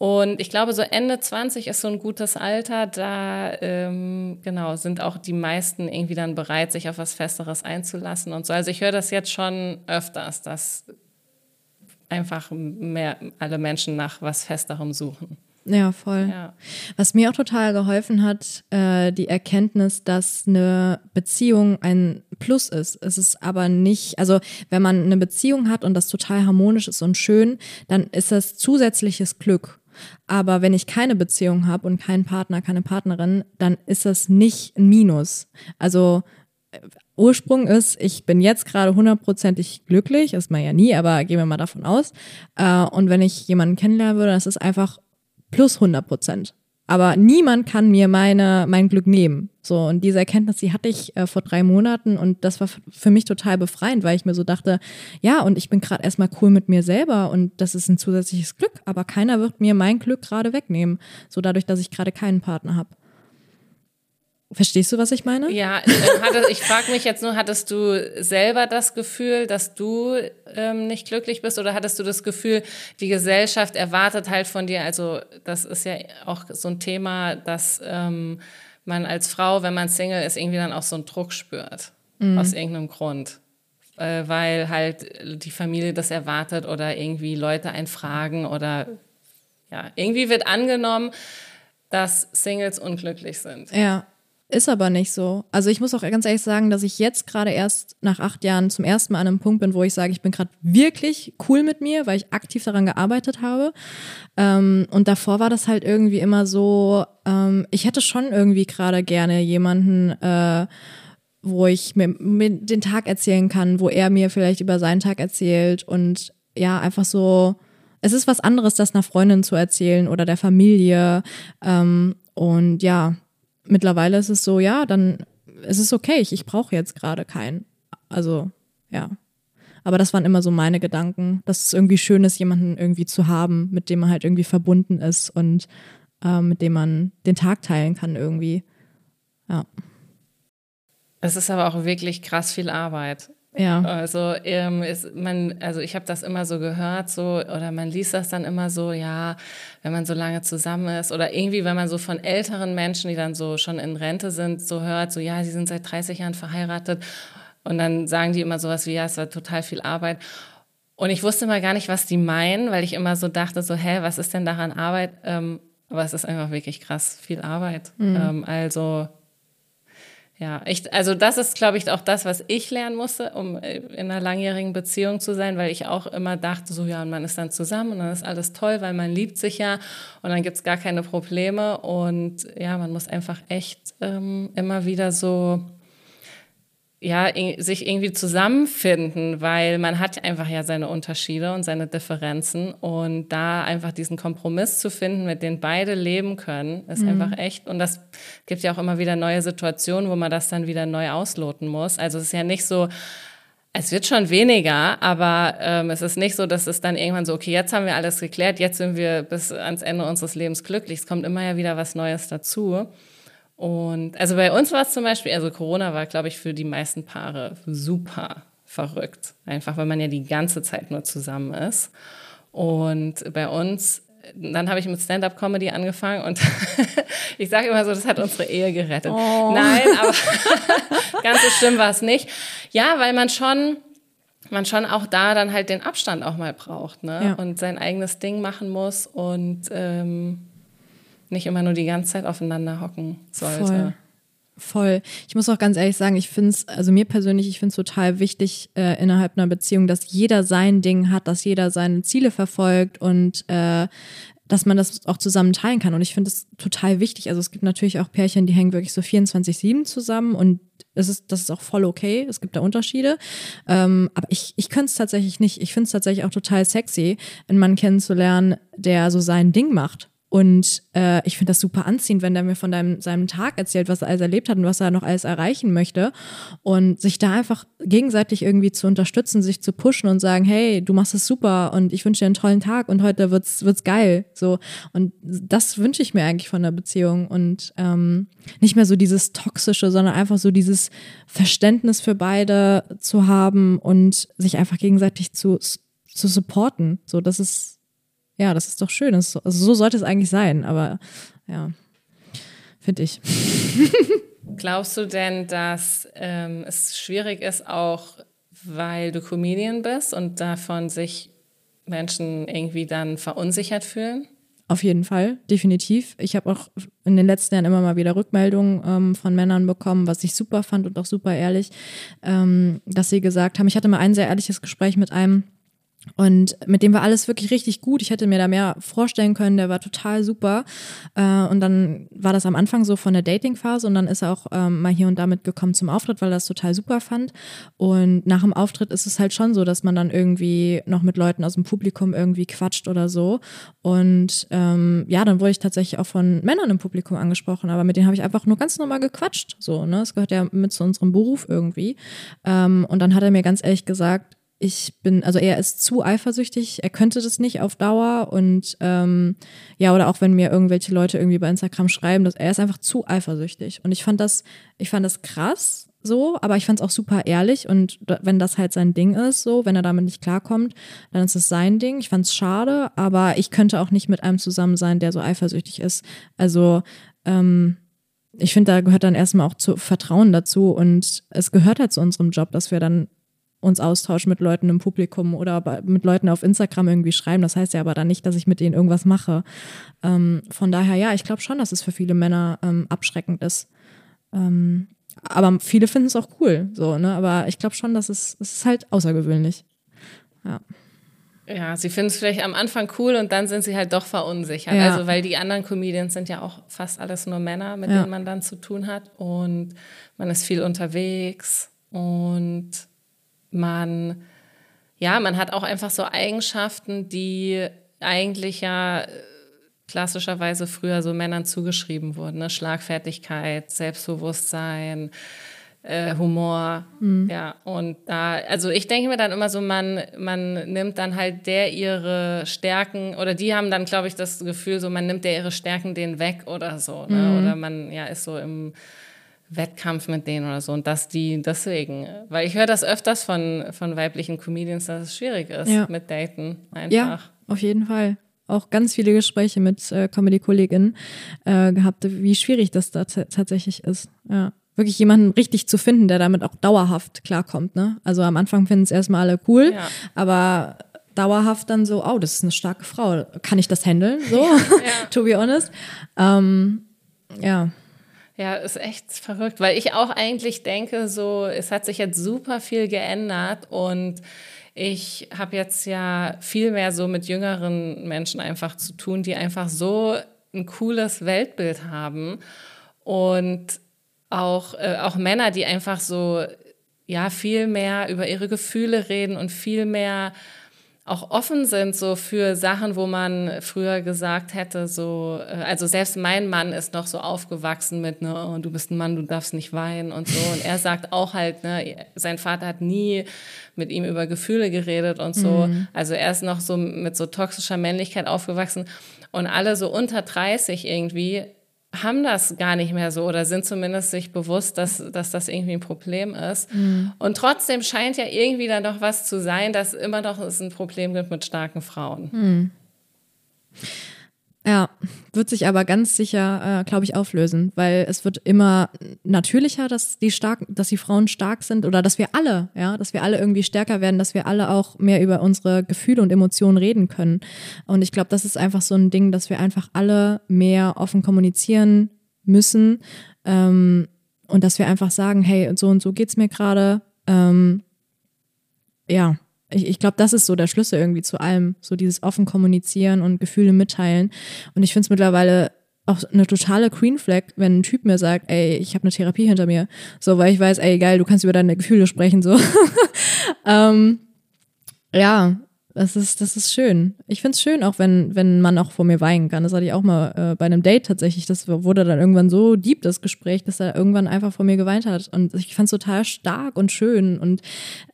Und ich glaube, so Ende 20 ist so ein gutes Alter. Da ähm, genau sind auch die meisten irgendwie dann bereit, sich auf was Festeres einzulassen und so. Also ich höre das jetzt schon öfters, dass einfach mehr alle Menschen nach was Festerem suchen. Ja, voll. Ja. Was mir auch total geholfen hat, äh, die Erkenntnis, dass eine Beziehung ein Plus ist. Es ist aber nicht, also wenn man eine Beziehung hat und das total harmonisch ist und schön, dann ist das zusätzliches Glück. Aber wenn ich keine Beziehung habe und keinen Partner, keine Partnerin, dann ist das nicht ein Minus. Also äh, Ursprung ist, ich bin jetzt gerade hundertprozentig glücklich, ist man ja nie, aber gehen wir mal davon aus. Äh, und wenn ich jemanden kennenlernen würde, das ist einfach plus 100 Prozent. Aber niemand kann mir meine, mein Glück nehmen. So, und diese Erkenntnis, die hatte ich äh, vor drei Monaten und das war für mich total befreiend, weil ich mir so dachte, ja, und ich bin gerade erstmal cool mit mir selber und das ist ein zusätzliches Glück, aber keiner wird mir mein Glück gerade wegnehmen. So dadurch, dass ich gerade keinen Partner habe. Verstehst du, was ich meine? Ja, äh, ich frage mich jetzt nur, hattest du selber das Gefühl, dass du ähm, nicht glücklich bist oder hattest du das Gefühl, die Gesellschaft erwartet halt von dir, also das ist ja auch so ein Thema, dass ähm, man als Frau, wenn man Single ist, irgendwie dann auch so einen Druck spürt, mhm. aus irgendeinem Grund. Äh, weil halt die Familie das erwartet oder irgendwie Leute einen fragen oder ja, irgendwie wird angenommen, dass Singles unglücklich sind. Ja. Ist aber nicht so. Also ich muss auch ganz ehrlich sagen, dass ich jetzt gerade erst nach acht Jahren zum ersten Mal an einem Punkt bin, wo ich sage, ich bin gerade wirklich cool mit mir, weil ich aktiv daran gearbeitet habe. Ähm, und davor war das halt irgendwie immer so, ähm, ich hätte schon irgendwie gerade gerne jemanden, äh, wo ich mir, mir den Tag erzählen kann, wo er mir vielleicht über seinen Tag erzählt und ja, einfach so, es ist was anderes, das einer Freundin zu erzählen oder der Familie. Ähm, und ja, mittlerweile ist es so, ja, dann ist es okay, ich, ich brauche jetzt gerade keinen. Also, ja. Aber das waren immer so meine Gedanken, dass es irgendwie schön ist, jemanden irgendwie zu haben, mit dem man halt irgendwie verbunden ist und äh, mit dem man den Tag teilen kann irgendwie. Ja. Es ist aber auch wirklich krass viel Arbeit. Ja. Also ähm, ist man, also ich habe das immer so gehört, so oder man liest das dann immer so, ja, wenn man so lange zusammen ist oder irgendwie, wenn man so von älteren Menschen, die dann so schon in Rente sind, so hört, so ja, sie sind seit 30 Jahren verheiratet und dann sagen die immer sowas wie, ja, es war total viel Arbeit. Und ich wusste mal gar nicht, was die meinen, weil ich immer so dachte, so, hä, was ist denn daran Arbeit? Ähm, aber es ist einfach wirklich krass viel Arbeit. Mhm. Ähm, also ja, ich, also das ist, glaube ich, auch das, was ich lernen musste, um äh, in einer langjährigen Beziehung zu sein, weil ich auch immer dachte, so ja, und man ist dann zusammen und dann ist alles toll, weil man liebt sich ja und dann gibt's gar keine Probleme. Und ja, man muss einfach echt ähm, immer wieder so ja, sich irgendwie zusammenfinden, weil man hat einfach ja seine Unterschiede und seine Differenzen und da einfach diesen Kompromiss zu finden, mit dem beide leben können, ist mhm. einfach echt und das gibt ja auch immer wieder neue Situationen, wo man das dann wieder neu ausloten muss. Also es ist ja nicht so, es wird schon weniger, aber ähm, es ist nicht so, dass es dann irgendwann so, okay, jetzt haben wir alles geklärt, jetzt sind wir bis ans Ende unseres Lebens glücklich. Es kommt immer ja wieder was Neues dazu. Und also bei uns war es zum Beispiel, also Corona war, glaube ich, für die meisten Paare super verrückt. Einfach, weil man ja die ganze Zeit nur zusammen ist. Und bei uns, dann habe ich mit Stand-up-Comedy angefangen und ich sage immer so, das hat unsere Ehe gerettet. Oh. Nein, aber ganz so schlimm war es nicht. Ja, weil man schon man schon auch da dann halt den Abstand auch mal braucht ne? Ja. und sein eigenes Ding machen muss und ähm, nicht immer nur die ganze Zeit aufeinander hocken sollte. Voll. Voll. Ich muss auch ganz ehrlich sagen, ich finde es, also mir persönlich, ich finde es total wichtig äh, innerhalb einer Beziehung, dass jeder sein Ding hat, dass jeder seine Ziele verfolgt und äh, dass man das auch zusammen teilen kann. Und ich finde es total wichtig. Also es gibt natürlich auch Pärchen, die hängen wirklich so 24-7 zusammen und es ist, das ist auch voll okay. Es gibt da Unterschiede. Ähm, aber ich, ich könnte es tatsächlich nicht. Ich finde es tatsächlich auch total sexy, einen Mann kennenzulernen, der so sein Ding macht Und äh, ich finde das super anziehend, wenn der mir von deinem, seinem Tag erzählt, was er alles erlebt hat und was er noch alles erreichen möchte. Und sich da einfach gegenseitig irgendwie zu unterstützen, sich zu pushen und sagen, hey, du machst es super und ich wünsche dir einen tollen Tag und heute wird's, wird's geil. So. Und das wünsche ich mir eigentlich von der Beziehung. Und ähm, nicht mehr so dieses Toxische, sondern einfach so dieses Verständnis für beide zu haben und sich einfach gegenseitig zu, zu supporten. So, das ist ja, das ist doch schön. Das, also so sollte es eigentlich sein, aber ja, finde ich. Glaubst du denn, dass ähm, es schwierig ist, auch weil du Comedian bist und davon sich Menschen irgendwie dann verunsichert fühlen? Auf jeden Fall, definitiv. Ich habe auch in den letzten Jahren immer mal wieder Rückmeldungen ähm, von Männern bekommen, was ich super fand und auch super ehrlich, ähm, dass sie gesagt haben, ich hatte mal ein sehr ehrliches Gespräch mit einem, und mit dem war alles wirklich richtig gut. Ich hätte mir da mehr vorstellen können. Der war total super. Äh, und dann war das am Anfang so von der Dating-Phase und dann ist er auch ähm, mal hier und da mitgekommen zum Auftritt, weil er das total super fand. Und nach dem Auftritt ist es halt schon so, dass man dann irgendwie noch mit Leuten aus dem Publikum irgendwie quatscht oder so. Und ähm, ja, dann wurde ich tatsächlich auch von Männern im Publikum angesprochen, aber mit denen habe ich einfach nur ganz normal gequatscht. So, ne? Das gehört ja mit zu unserem Beruf irgendwie. Ähm, und dann hat er mir ganz ehrlich gesagt, ich bin, also er ist zu eifersüchtig, er könnte das nicht auf Dauer und ähm, ja, oder auch wenn mir irgendwelche Leute irgendwie bei Instagram schreiben, dass er ist einfach zu eifersüchtig. Und ich fand das, ich fand das krass so, aber ich fand es auch super ehrlich und wenn das halt sein Ding ist, so, wenn er damit nicht klarkommt, dann ist es sein Ding. Ich fand es schade, aber ich könnte auch nicht mit einem zusammen sein, der so eifersüchtig ist. Also ähm, ich finde, da gehört dann erstmal auch zu Vertrauen dazu und es gehört halt zu unserem Job, dass wir dann uns austauschen mit Leuten im Publikum oder mit Leuten auf Instagram irgendwie schreiben. Das heißt ja aber dann nicht, dass ich mit denen irgendwas mache. Ähm, von daher, ja, ich glaube schon, dass es für viele Männer ähm, abschreckend ist. Ähm, aber viele finden es auch cool, so, ne? Aber ich glaube schon, dass es, es ist halt außergewöhnlich. Ja. Ja, sie finden es vielleicht am Anfang cool und dann sind sie halt doch verunsichert. Ja. Also, weil die anderen Comedians sind ja auch fast alles nur Männer, mit ja. denen man dann zu tun hat. Und man ist viel unterwegs und man, ja, man hat auch einfach so Eigenschaften, die eigentlich ja äh, klassischerweise früher so Männern zugeschrieben wurden. Ne? Schlagfertigkeit, Selbstbewusstsein, äh, Humor. Mhm. Ja, und da, also ich denke mir dann immer so, man, man nimmt dann halt der ihre Stärken, oder die haben dann, glaube ich, das Gefühl, so man nimmt der ihre Stärken denen weg oder so. Ne? Mhm. Oder man ja ist so im Wettkampf mit denen oder so. Und dass die deswegen, weil ich höre das öfters von, von weiblichen Comedians, dass es schwierig ist ja. mit Daten einfach. Ja, auf jeden Fall. Auch ganz viele Gespräche mit äh, Comedy-Kolleginnen äh, gehabt, wie schwierig das da tatsächlich ist. Ja. Wirklich jemanden richtig zu finden, der damit auch dauerhaft klarkommt. Ne? Also am Anfang finden es erstmal alle cool, ja. aber dauerhaft dann so, oh, das ist eine starke Frau. Kann ich das handeln? So, ja. to be honest. Ähm, ja. Ja, ist echt verrückt, weil ich auch eigentlich denke, so, es hat sich jetzt super viel geändert und ich habe jetzt ja viel mehr so mit jüngeren Menschen einfach zu tun, die einfach so ein cooles Weltbild haben und auch, äh, auch Männer, die einfach so, ja, viel mehr über ihre Gefühle reden und viel mehr auch offen sind so für Sachen, wo man früher gesagt hätte, so, äh, also selbst mein Mann ist noch so aufgewachsen mit, ne, oh, du bist ein Mann, du darfst nicht weinen und so. Und er sagt auch halt, ne, sein Vater hat nie mit ihm über Gefühle geredet und so. Mhm. Also er ist noch so mit so toxischer Männlichkeit aufgewachsen. Und alle so unter 30 irgendwie haben das gar nicht mehr so oder sind zumindest sich bewusst, dass, dass das irgendwie ein Problem ist. Mhm. Und trotzdem scheint ja irgendwie dann doch was zu sein, dass immer noch es ein Problem gibt mit starken Frauen. Mhm. Ja, wird sich aber ganz sicher, äh, glaube ich, auflösen, weil es wird immer natürlicher, dass die stark, dass die Frauen stark sind oder dass wir alle, ja, dass wir alle irgendwie stärker werden, dass wir alle auch mehr über unsere Gefühle und Emotionen reden können. Und ich glaube, das ist einfach so ein Ding, dass wir einfach alle mehr offen kommunizieren müssen ähm, und dass wir einfach sagen, hey, so und so geht's mir gerade. Ähm, ja, ich, ich glaube, das ist so der Schlüssel irgendwie zu allem. So dieses offen kommunizieren und Gefühle mitteilen. Und ich finde es mittlerweile auch eine totale Green Flag, wenn ein Typ mir sagt, ey, ich habe eine Therapie hinter mir. So, weil ich weiß, ey, geil, du kannst über deine Gefühle sprechen. So. ähm, ja, Das ist, das ist schön. Ich find's schön, auch wenn, wenn man auch vor mir weinen kann. Das hatte ich auch mal äh, bei einem Date tatsächlich. Das wurde dann irgendwann so deep, das Gespräch, dass er irgendwann einfach vor mir geweint hat. Und ich fand's total stark und schön. Und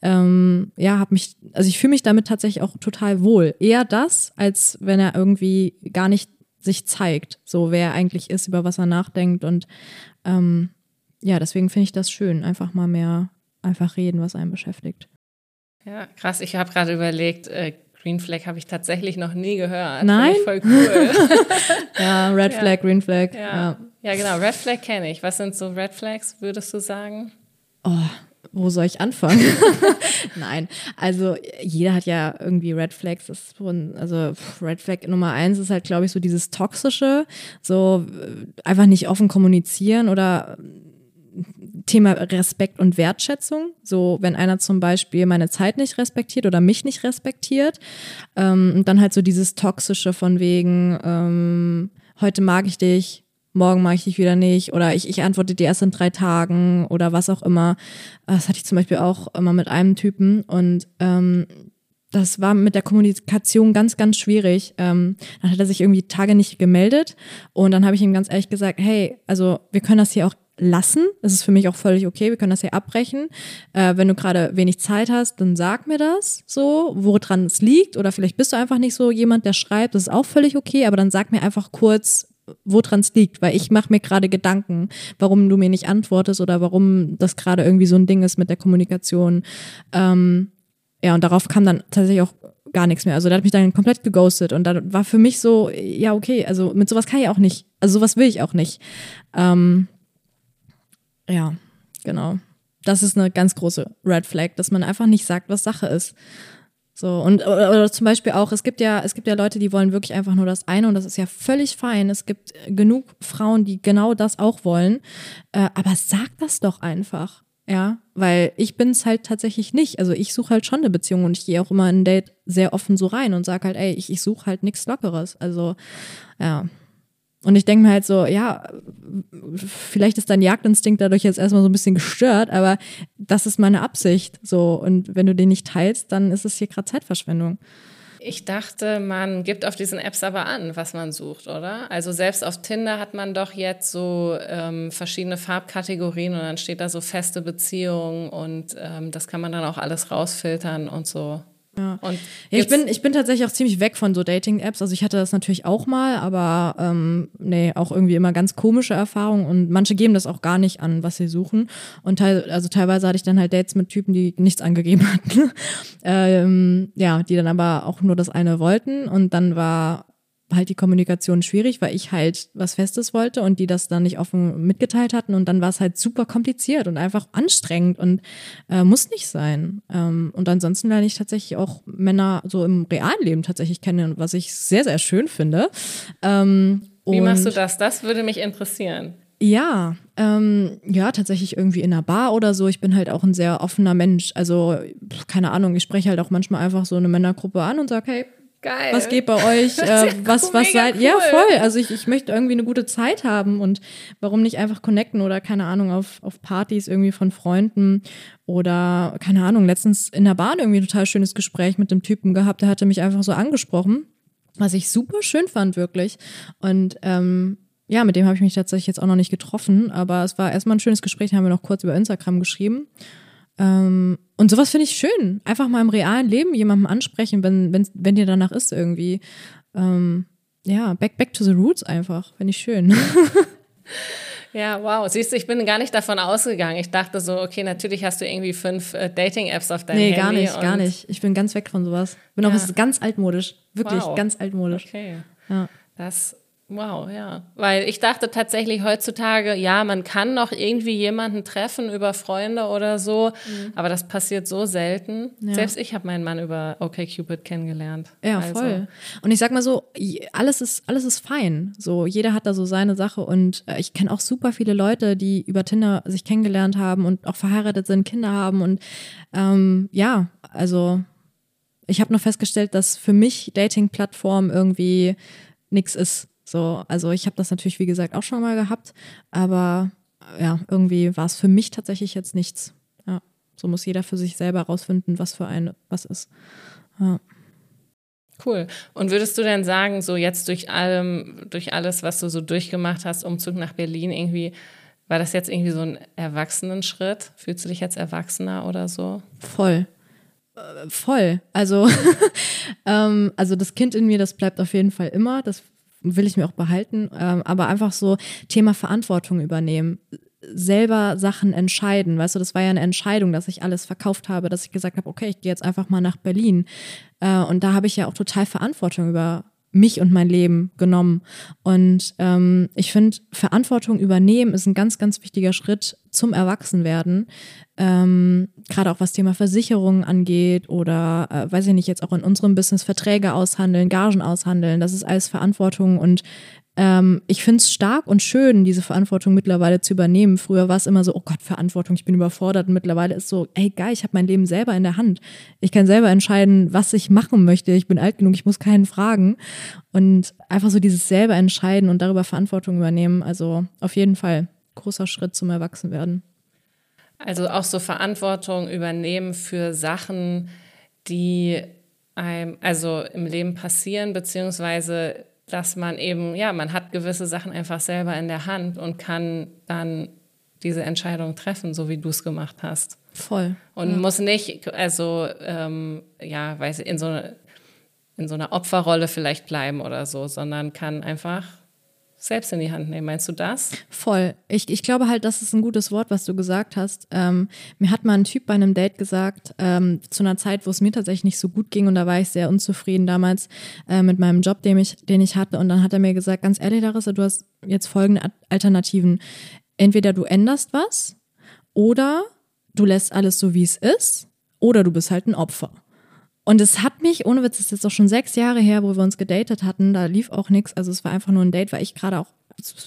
ähm, ja, hab mich, also ich fühle mich damit tatsächlich auch total wohl. Eher das, als wenn er irgendwie gar nicht sich zeigt, so wer er eigentlich ist, über was er nachdenkt. Und ähm, ja, deswegen finde ich das schön. Einfach mal mehr, einfach reden, was einen beschäftigt. Ja, krass. Ich habe gerade überlegt, äh, Green Flag habe ich tatsächlich noch nie gehört. Nein? Voll cool. ja, Red Ja. Flag, Green Flag. ja. Ja. ja, genau. Red Flag kenne ich. Was sind so Red Flags, würdest du sagen? Oh, wo soll ich anfangen? Nein, also jeder hat ja irgendwie Red Flags. Also Red Flag Nummer eins ist halt, glaube ich, so dieses Toxische, so äh, einfach nicht offen kommunizieren oder Thema Respekt und Wertschätzung. So, wenn einer zum Beispiel meine Zeit nicht respektiert oder mich nicht respektiert, ähm, dann halt so dieses Toxische von wegen, ähm, heute mag ich dich, morgen mag ich dich wieder nicht oder ich, ich antworte dir erst in drei Tagen oder was auch immer. Das hatte ich zum Beispiel auch immer mit einem Typen und ähm, das war mit der Kommunikation ganz, ganz schwierig. Ähm, dann hat er sich irgendwie Tage nicht gemeldet und dann habe ich ihm ganz ehrlich gesagt, hey, also wir können das hier auch lassen. Das ist für mich auch völlig okay. Wir können das hier abbrechen. Äh, wenn du gerade wenig Zeit hast, dann sag mir das so, woran es liegt. Oder vielleicht bist du einfach nicht so jemand, der schreibt. Das ist auch völlig okay. Aber dann sag mir einfach kurz, woran es liegt, weil ich mache mir gerade Gedanken, warum du mir nicht antwortest oder warum das gerade irgendwie so ein Ding ist mit der Kommunikation. Ähm, ja, und darauf kam dann tatsächlich auch gar nichts mehr. Also der hat mich dann komplett geghostet und dann war für mich so, ja, okay, also mit sowas kann ich auch nicht. Also sowas will ich auch nicht. Ähm, ja, genau. Das ist eine ganz große Red Flag, dass man einfach nicht sagt, was Sache ist. So, und oder, zum Beispiel auch, es gibt ja, es gibt ja Leute, die wollen wirklich einfach nur das eine und das ist ja völlig fein. Es gibt genug Frauen, die genau das auch wollen. Äh, aber sag das doch einfach. Ja, weil ich bin es halt tatsächlich nicht. Also ich suche halt schon eine Beziehung und ich gehe auch immer in ein Date sehr offen so rein und sag halt, ey, ich, ich suche halt nichts Lockeres. Also, ja. Und ich denke mir halt so, ja, vielleicht ist dein Jagdinstinkt dadurch jetzt erstmal so ein bisschen gestört, aber das ist meine Absicht. So, und wenn du den nicht teilst, dann ist es hier gerade Zeitverschwendung. Ich dachte, man gibt auf diesen Apps aber an, was man sucht, oder? Also selbst auf Tinder hat man doch jetzt so ähm, verschiedene Farbkategorien und dann steht da so feste Beziehungen und ähm, das kann man dann auch alles rausfiltern und so. Ja. Ich bin, ich bin tatsächlich auch ziemlich weg von so Dating-Apps. Also ich hatte das natürlich auch mal, aber ähm, nee, auch irgendwie immer ganz komische Erfahrungen und manche geben das auch gar nicht an, was sie suchen. Und teil, also teilweise hatte ich dann halt Dates mit Typen, die nichts angegeben hatten. ähm, ja, die dann aber auch nur das eine wollten und dann war halt die Kommunikation schwierig, weil ich halt was Festes wollte und die das dann nicht offen mitgeteilt hatten und dann war es halt super kompliziert und einfach anstrengend und äh, muss nicht sein. Ähm, und ansonsten lerne ich tatsächlich auch Männer so im realen Leben tatsächlich kennen, was ich sehr, sehr schön finde. Ähm, Wie machst du das? Das würde mich interessieren. ja, ähm, ja, tatsächlich irgendwie in einer Bar oder so. Ich bin halt auch ein sehr offener Mensch. Also, keine Ahnung, ich spreche halt auch manchmal einfach so eine Männergruppe an und sage, hey, Geil. was geht bei euch? Äh, was, was seid Ja, cool. voll. Also ich, ich möchte irgendwie eine gute Zeit haben und warum nicht einfach connecten oder keine Ahnung, auf, auf Partys irgendwie von Freunden oder keine Ahnung, letztens in der Bahn irgendwie ein total schönes Gespräch mit dem Typen gehabt, der hatte mich einfach so angesprochen, was ich super schön fand, wirklich. Und ähm, ja, mit dem habe ich mich tatsächlich jetzt auch noch nicht getroffen, aber es war erstmal ein schönes Gespräch, haben wir noch kurz über Instagram geschrieben. Ähm, und sowas finde ich schön. Einfach mal im realen Leben jemandem ansprechen, wenn, wenn, wenn dir danach ist irgendwie. Ähm, ja, back, back to the roots einfach. Finde ich schön. Ja, wow. Siehst du, ich bin gar nicht davon ausgegangen. Ich dachte so, okay, natürlich hast du irgendwie fünf äh, Dating-Apps auf deinem nee, Handy. gar nicht, gar nicht. Ich bin ganz weg von sowas. Bin auch Ja. ganz altmodisch. Wirklich Wow. ganz altmodisch. Okay. Ja. Das, wow, ja. Weil ich dachte tatsächlich heutzutage, ja, man kann noch irgendwie jemanden treffen über Freunde oder so, aber das passiert so selten. Mhm. Ja. Selbst ich habe meinen Mann über OkCupid kennengelernt. Ja, Also, voll. Und ich sag mal so, alles ist, alles ist fein. So, jeder hat da so seine Sache und äh, ich kenne auch super viele Leute, die über Tinder sich kennengelernt haben und auch verheiratet sind, Kinder haben und ähm, ja, also ich habe nur festgestellt, dass für mich Dating-Plattform irgendwie nix ist. So, also ich habe das natürlich, wie gesagt, auch schon mal gehabt, aber äh, ja, irgendwie war es für mich tatsächlich jetzt nichts. Ja, so muss jeder für sich selber rausfinden, was für ein was ist. Ja. Cool. Und würdest du denn sagen, so jetzt durch allem, durch alles, was du so durchgemacht hast, Umzug nach Berlin, irgendwie, war das jetzt irgendwie so ein Erwachsenenschritt? Fühlst du dich jetzt erwachsener oder so? Voll. Äh, voll. Also, ähm, also das Kind in mir, das bleibt auf jeden Fall immer. Das will ich mir auch behalten. Ähm, aber einfach so Thema Verantwortung übernehmen selber Sachen entscheiden. Weißt du, das war ja eine Entscheidung, dass ich alles verkauft habe, dass ich gesagt habe, okay, ich gehe jetzt einfach mal nach Berlin. Äh, und da habe ich ja auch total Verantwortung über mich und mein Leben genommen. Und ähm, ich finde, Verantwortung übernehmen ist ein ganz, ganz wichtiger Schritt zum Erwachsenwerden. Ähm, Gerade auch was Thema Versicherungen angeht oder, äh, weiß ich nicht, jetzt auch in unserem Business Verträge aushandeln, Gagen aushandeln. Das ist alles Verantwortung und ähm, ich finde es stark und schön, diese Verantwortung mittlerweile zu übernehmen. Früher war es immer so, oh Gott, Verantwortung, ich bin überfordert. Und mittlerweile ist so, ey geil, ich habe mein Leben selber in der Hand. Ich kann selber entscheiden, was ich machen möchte. Ich bin alt genug, ich muss keinen fragen. Und einfach so dieses selber entscheiden und darüber Verantwortung übernehmen. Also auf jeden Fall großer Schritt zum Erwachsenwerden. Also auch so Verantwortung übernehmen für Sachen, die einem also im Leben passieren, beziehungsweise dass man eben, ja, man hat gewisse Sachen einfach selber in der Hand und kann dann diese Entscheidung treffen, so wie du es gemacht hast. Voll. Und ja. muss nicht, also, ähm, ja, weiß ich, in so, in so einer Opferrolle vielleicht bleiben oder so, sondern kann einfach selbst in die Hand nehmen. Meinst du das? Voll. Ich, ich glaube halt, das ist ein gutes Wort, was du gesagt hast. Ähm, mir hat mal ein Typ bei einem Date gesagt, ähm, zu einer Zeit, wo es mir tatsächlich nicht so gut ging und da war ich sehr unzufrieden damals äh, mit meinem Job, den ich, den ich hatte. Und dann hat er mir gesagt, ganz ehrlich, Larissa, du hast jetzt folgende Alternativen. Entweder du änderst was oder du lässt alles so, wie es ist oder du bist halt ein Opfer. Und es hat mich, ohne Witz, das ist jetzt auch schon sechs Jahre her, wo wir uns gedatet hatten, da lief auch nichts. Also es war einfach nur ein Date, weil ich gerade auch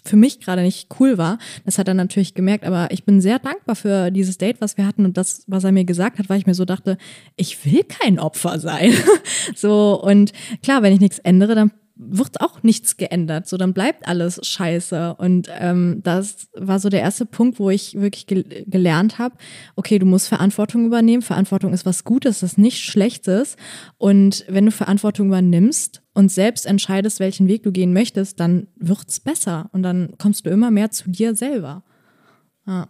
für mich gerade nicht cool war. Das hat er natürlich gemerkt, aber ich bin sehr dankbar für dieses Date, was wir hatten und das, was er mir gesagt hat, weil ich mir so dachte, ich will kein Opfer sein. so und klar, wenn ich nichts ändere, dann wird auch nichts geändert. So, dann bleibt alles scheiße. Und ähm, das war so der erste Punkt, wo ich wirklich gel gelernt habe, okay, du musst Verantwortung übernehmen. Verantwortung ist was Gutes, das ist nichts Schlechtes. Und wenn du Verantwortung übernimmst und selbst entscheidest, welchen Weg du gehen möchtest, dann wird's besser. Und dann kommst du immer mehr zu dir selber. Ja.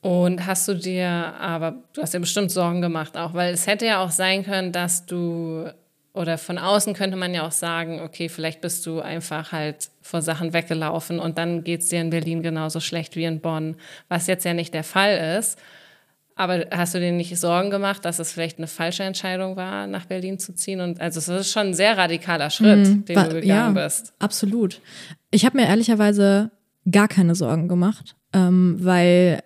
Und hast du dir, aber du hast dir bestimmt Sorgen gemacht auch, weil es hätte ja auch sein können, dass du oder von außen könnte man ja auch sagen, okay, vielleicht bist du einfach halt vor Sachen weggelaufen und dann geht es dir in Berlin genauso schlecht wie in Bonn, was jetzt ja nicht der Fall ist. Aber hast du dir nicht Sorgen gemacht, dass es vielleicht eine falsche Entscheidung war, nach Berlin zu ziehen? Und also es ist schon ein sehr radikaler Schritt, mhm, den war, du gegangen ja, bist. Absolut. Ich habe mir ehrlicherweise gar keine Sorgen gemacht, ähm, weil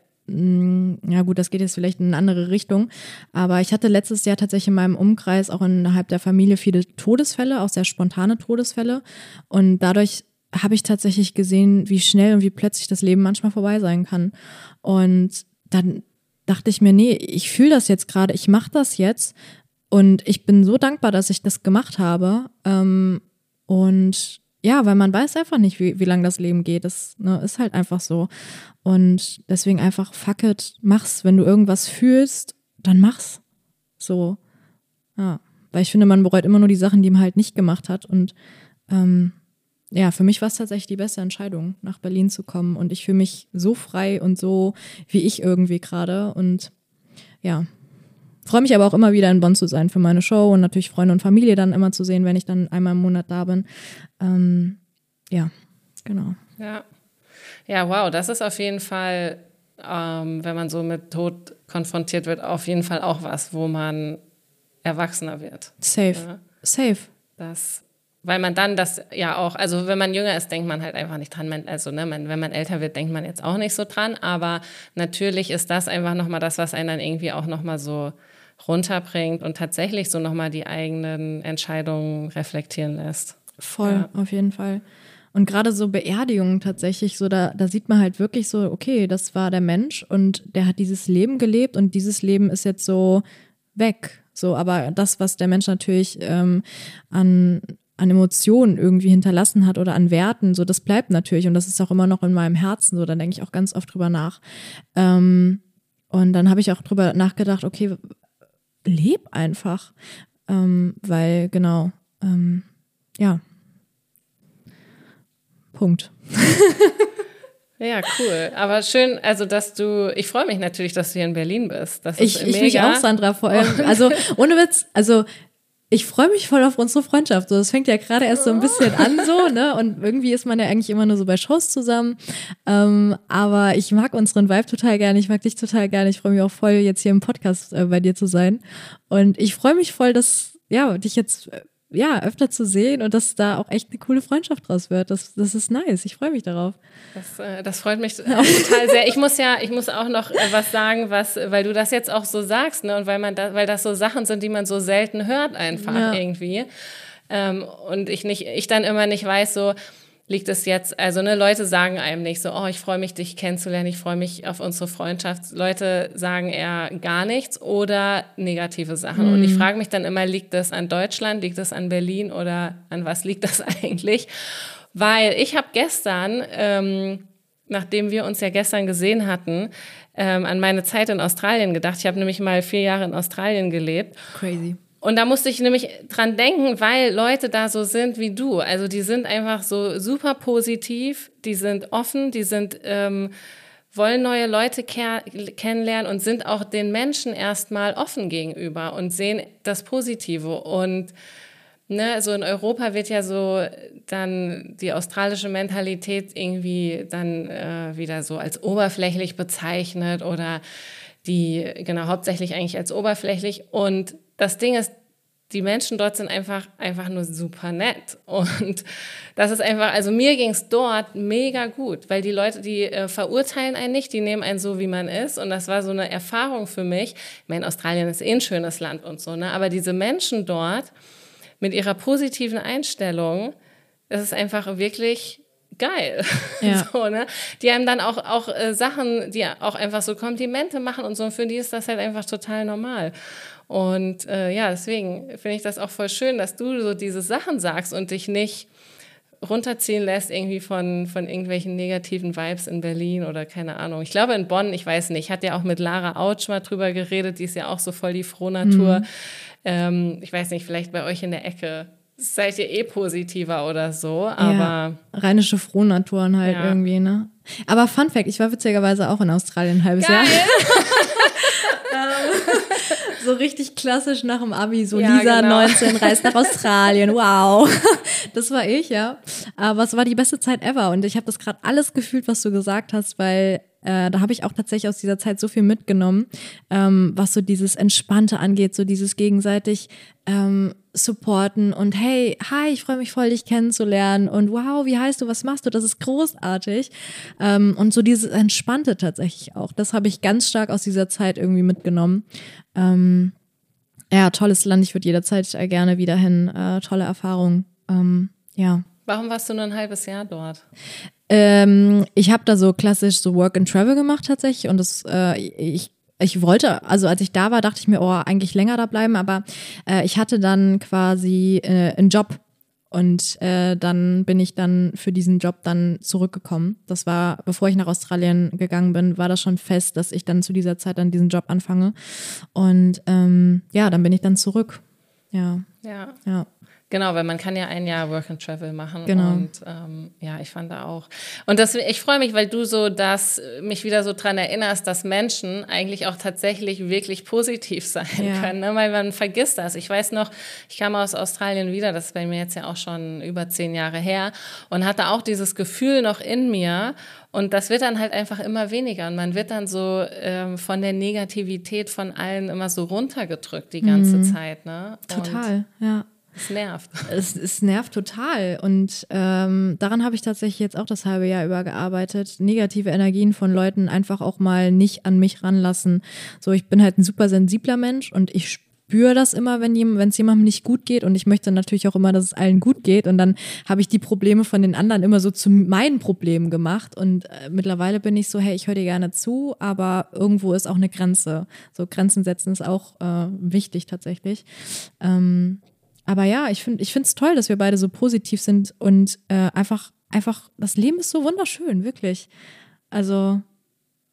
ja gut, das geht jetzt vielleicht in eine andere Richtung, aber ich hatte letztes Jahr tatsächlich in meinem Umkreis auch innerhalb der Familie viele Todesfälle, auch sehr spontane Todesfälle. Und dadurch habe ich tatsächlich gesehen, wie schnell und wie plötzlich das Leben manchmal vorbei sein kann. Und dann dachte ich mir, nee, ich fühle das jetzt gerade, ich mache das jetzt. Und ich bin so dankbar, dass ich das gemacht habe. Ähm, und ja, weil man weiß einfach nicht, wie, wie lange das Leben geht. Das ne, ist halt einfach so. Und deswegen einfach, fuck it, mach's. Wenn du irgendwas fühlst, dann mach's. So. Ja. Weil ich finde, man bereut immer nur die Sachen, die man halt nicht gemacht hat. Und ähm, ja, für mich war es tatsächlich die beste Entscheidung, nach Berlin zu kommen. Und ich fühle mich so frei und so wie ich irgendwie gerade. Und ja, freue mich aber auch immer wieder in Bonn zu sein für meine Show und natürlich Freunde und Familie dann immer zu sehen, wenn ich dann einmal im Monat da bin. Ähm, ja, genau. Ja. Ja, wow, das ist auf jeden Fall, ähm, wenn man so mit Tod konfrontiert wird, auf jeden Fall auch was, wo man erwachsener wird. Safe. Ja. Safe. Das, weil man dann das ja auch, also wenn man jünger ist, denkt man halt einfach nicht dran. Also ne, man, wenn man älter wird, denkt man jetzt auch nicht so dran. Aber natürlich ist das einfach nochmal das, was einen dann irgendwie auch nochmal so runterbringt und tatsächlich so nochmal die eigenen Entscheidungen reflektieren lässt. Voll, ja. auf jeden Fall. Und gerade so Beerdigungen tatsächlich, so da, da sieht man halt wirklich so, okay, das war der Mensch und der hat dieses Leben gelebt und dieses Leben ist jetzt so weg. So, aber das, was der Mensch natürlich ähm, an, an Emotionen irgendwie hinterlassen hat oder an Werten, so das bleibt natürlich und das ist auch immer noch in meinem Herzen so, da denke ich auch ganz oft drüber nach. Ähm, und dann habe ich auch drüber nachgedacht, okay, leb einfach. Ähm, weil, genau, ähm, ja. Punkt. Ja, cool. Aber schön, also dass du, ich freue mich natürlich, dass du hier in Berlin bist. Das ich, ich mich auch, Sandra, vor allem. Also ohne Witz, also ich freue mich voll auf unsere Freundschaft. So, das fängt ja gerade erst so ein bisschen an, so, ne? Und irgendwie ist man ja eigentlich immer nur so bei Shows zusammen. Ähm, aber ich mag unseren Vibe total gerne. Ich mag dich total gerne. Ich freue mich auch voll, jetzt hier im Podcast äh, bei dir zu sein. Und ich freue mich voll, dass ja dich jetzt äh, ja, öfter zu sehen und dass da auch echt eine coole Freundschaft draus wird. Das, das ist nice. Ich freue mich darauf. Das, äh, das freut mich auch total sehr. Ich muss ja, ich muss auch noch äh, was sagen, was, weil du das jetzt auch so sagst, ne, und weil man da, weil das so Sachen sind, die man so selten hört einfach ja. irgendwie. Ähm, und ich nicht, ich dann immer nicht weiß, so, liegt es jetzt, also ne, Leute sagen einem nicht so, oh, ich freue mich, dich kennenzulernen, ich freue mich auf unsere Freundschaft. Leute sagen eher gar nichts oder negative Sachen. Mhm. Und ich mhm. frage mich dann immer, liegt das an Deutschland, liegt das an Berlin oder an was liegt das eigentlich? Weil ich habe gestern, ähm, nachdem wir uns ja gestern gesehen hatten, ähm, an meine Zeit in Australien gedacht. Ich habe nämlich mal vier Jahre in Australien gelebt. Crazy. Und da musste ich nämlich dran denken, weil Leute da so sind wie du. Also die sind einfach so super positiv, die sind offen, die sind ähm, wollen neue Leute kennenlernen und sind auch den Menschen erstmal offen gegenüber und sehen das Positive. Und ne, so in Europa wird ja so dann die australische Mentalität irgendwie dann äh, wieder so als oberflächlich bezeichnet oder die, genau, hauptsächlich eigentlich als oberflächlich. Und das Ding ist, die Menschen dort sind einfach, einfach nur super nett. Und das ist einfach, also mir ging es dort mega gut, weil die Leute, die äh, verurteilen einen nicht, die nehmen einen so, wie man ist. Und das war so eine Erfahrung für mich. Ich meine, Australien ist eh ein schönes Land und so, ne? Aber diese Menschen dort mit ihrer positiven Einstellung, das ist einfach wirklich geil. Ja. so, ne? Die einem dann auch, auch äh, Sachen, die auch einfach so Komplimente machen und so, und für die ist das halt einfach total normal. Und äh, ja, deswegen finde ich das auch voll schön, dass du so diese Sachen sagst und dich nicht runterziehen lässt irgendwie von, von irgendwelchen negativen Vibes in Berlin oder keine Ahnung. Ich glaube in Bonn, ich weiß nicht, hat ja auch mit Lara Autsch mal drüber geredet, die ist ja auch so voll die Frohnatur. Mhm. Ähm, ich weiß nicht, vielleicht bei euch in der Ecke seid ihr eh positiver oder so, aber. Ja, rheinische Frohnaturen halt ja. irgendwie, ne? Aber Fun Fact, ich war witzigerweise auch in Australien ein halbes Geil. Jahr. so richtig klassisch nach dem Abi, so ja, Lisa genau. 19 reist nach Australien, wow. Das war ich, ja. Aber es war die beste Zeit ever und ich habe das gerade alles gefühlt, was du gesagt hast, weil äh, da habe ich auch tatsächlich aus dieser Zeit so viel mitgenommen, ähm, was so dieses Entspannte angeht, so dieses gegenseitig ähm, supporten und hey, hi, ich freue mich voll, dich kennenzulernen und wow, wie heißt du, was machst du, das ist großartig. Ähm, und so dieses Entspannte tatsächlich auch, das habe ich ganz stark aus dieser Zeit irgendwie mitgenommen. Ähm, ja, tolles Land, ich würde jederzeit gerne wieder hin, äh, tolle Erfahrung. Ähm, ja. Warum warst du nur ein halbes Jahr dort? Ähm, ich habe da so klassisch so Work and Travel gemacht tatsächlich und das äh, ich ich wollte, also als ich da war, dachte ich mir, oh, eigentlich länger da bleiben, aber äh, ich hatte dann quasi äh, einen Job und äh, dann bin ich dann für diesen Job dann zurückgekommen. Das war, bevor ich nach Australien gegangen bin, war das schon fest, dass ich dann zu dieser Zeit dann diesen Job anfange. Und ähm, ja, dann bin ich dann zurück. Ja. Ja. Ja. Genau, weil man kann ja ein Jahr Work and Travel machen. Genau. Und ähm, ja, ich fand da auch. Und das, ich freue mich, weil du so das mich wieder so dran erinnerst, dass Menschen eigentlich auch tatsächlich wirklich positiv sein ja. können, ne? weil man vergisst das. Ich weiß noch, ich kam aus Australien wieder, das ist bei mir jetzt ja auch schon über zehn Jahre her und hatte auch dieses Gefühl noch in mir. Und das wird dann halt einfach immer weniger. Und man wird dann so ähm, von der Negativität von allen immer so runtergedrückt die ganze mhm. Zeit. Ne? Total, ja. Es nervt. Es, es nervt total. Und ähm, daran habe ich tatsächlich jetzt auch das halbe Jahr über gearbeitet. Negative Energien von Leuten einfach auch mal nicht an mich ranlassen. So, ich bin halt ein super sensibler Mensch und ich spüre das immer, wenn es jemandem nicht gut geht. Und ich möchte natürlich auch immer, dass es allen gut geht. Und dann habe ich die Probleme von den anderen immer so zu meinen Problemen gemacht. Und äh, mittlerweile bin ich so, hey, ich höre dir gerne zu, aber irgendwo ist auch eine Grenze. So Grenzen setzen ist auch äh, wichtig tatsächlich. Ähm, aber ja, ich finde ich es toll, dass wir beide so positiv sind und äh, einfach einfach das Leben ist so wunderschön, wirklich. Also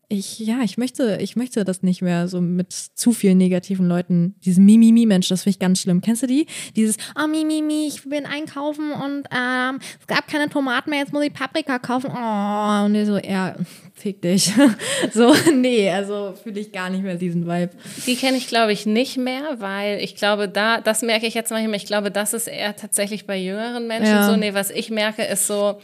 ich, ja, ich möchte, ich möchte das nicht mehr so mit zu vielen negativen Leuten. Diese Mimimi-Mensch, das finde ich ganz schlimm. Kennst du die? Dieses, oh, Mimimi, ich bin einkaufen und ähm, es gab keine Tomaten mehr, jetzt muss ich Paprika kaufen. Oh, und so, ja, fick dich. so, nee, also fühle ich gar nicht mehr diesen Vibe. Die kenne ich, glaube ich, nicht mehr, weil ich glaube, da, das merke ich jetzt manchmal, ich glaube, das ist eher tatsächlich bei jüngeren Menschen Ja. so. Nee, was ich merke, ist so,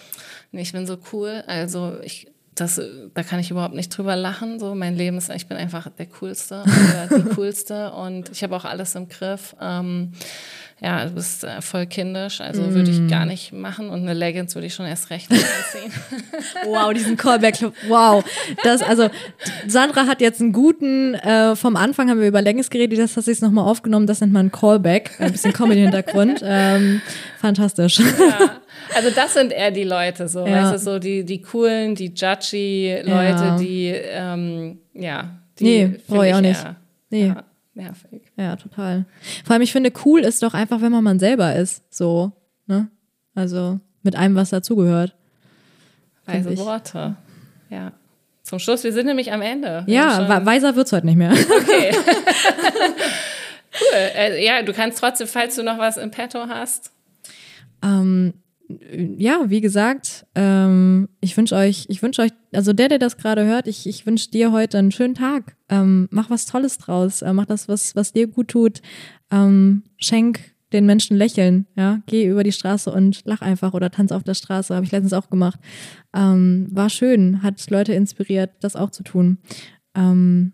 nee, ich bin so cool, also ich, das, da kann ich überhaupt nicht drüber lachen. So, mein Leben ist, ich bin einfach der Coolste oder die Coolste und ich habe auch alles im Griff. Ähm, ja, du bist äh, voll kindisch, also würde ich gar nicht machen und eine Leggings würde ich schon erst recht nicht anziehen. Wow, diesen Callback. Wow. Das, also, Sandra hat jetzt einen guten, äh, vom Anfang haben wir über Länges geredet, das hat sie jetzt nochmal aufgenommen, das nennt man Callback. Ein bisschen Comedy-Hintergrund. Ähm, fantastisch. Ja. Also das sind eher die Leute, so, Ja. weißt du, so die, die coolen, die judgy Leute, Ja. die, ähm, ja, die Nee, find brauch ich auch nicht. eher, Nee. Ja, nervig. Ja, total. Vor allem, ich finde, cool ist doch einfach, wenn man man selber ist. So, ne? Also, mit allem, was dazugehört. Weise. Worte. Ja. Zum Schluss, wir sind nämlich am Ende. Ja, weiser wird's heute nicht mehr. okay. cool. Äh, ja, du kannst trotzdem, falls du noch was im Petto hast. Ähm, ja, wie gesagt, ähm, ich wünsche euch, ich wünsche euch, also der, der das gerade hört, ich, ich wünsche dir heute einen schönen Tag. Ähm, mach was Tolles draus. Äh, mach das, was, was dir gut tut. Ähm, schenk den Menschen Lächeln. Ja, geh über die Straße und lach einfach oder tanz auf der Straße. Habe ich letztens auch gemacht. Ähm, war schön, hat Leute inspiriert, das auch zu tun. Ähm,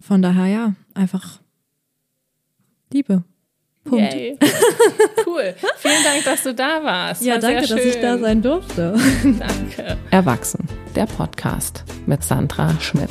von daher ja, einfach Liebe. Punkt. Yay. cool. Vielen Dank, dass du da warst. Ja, War danke, dass ich da sein durfte. Danke. Erwachsen, der Podcast mit Sandra Schmidt.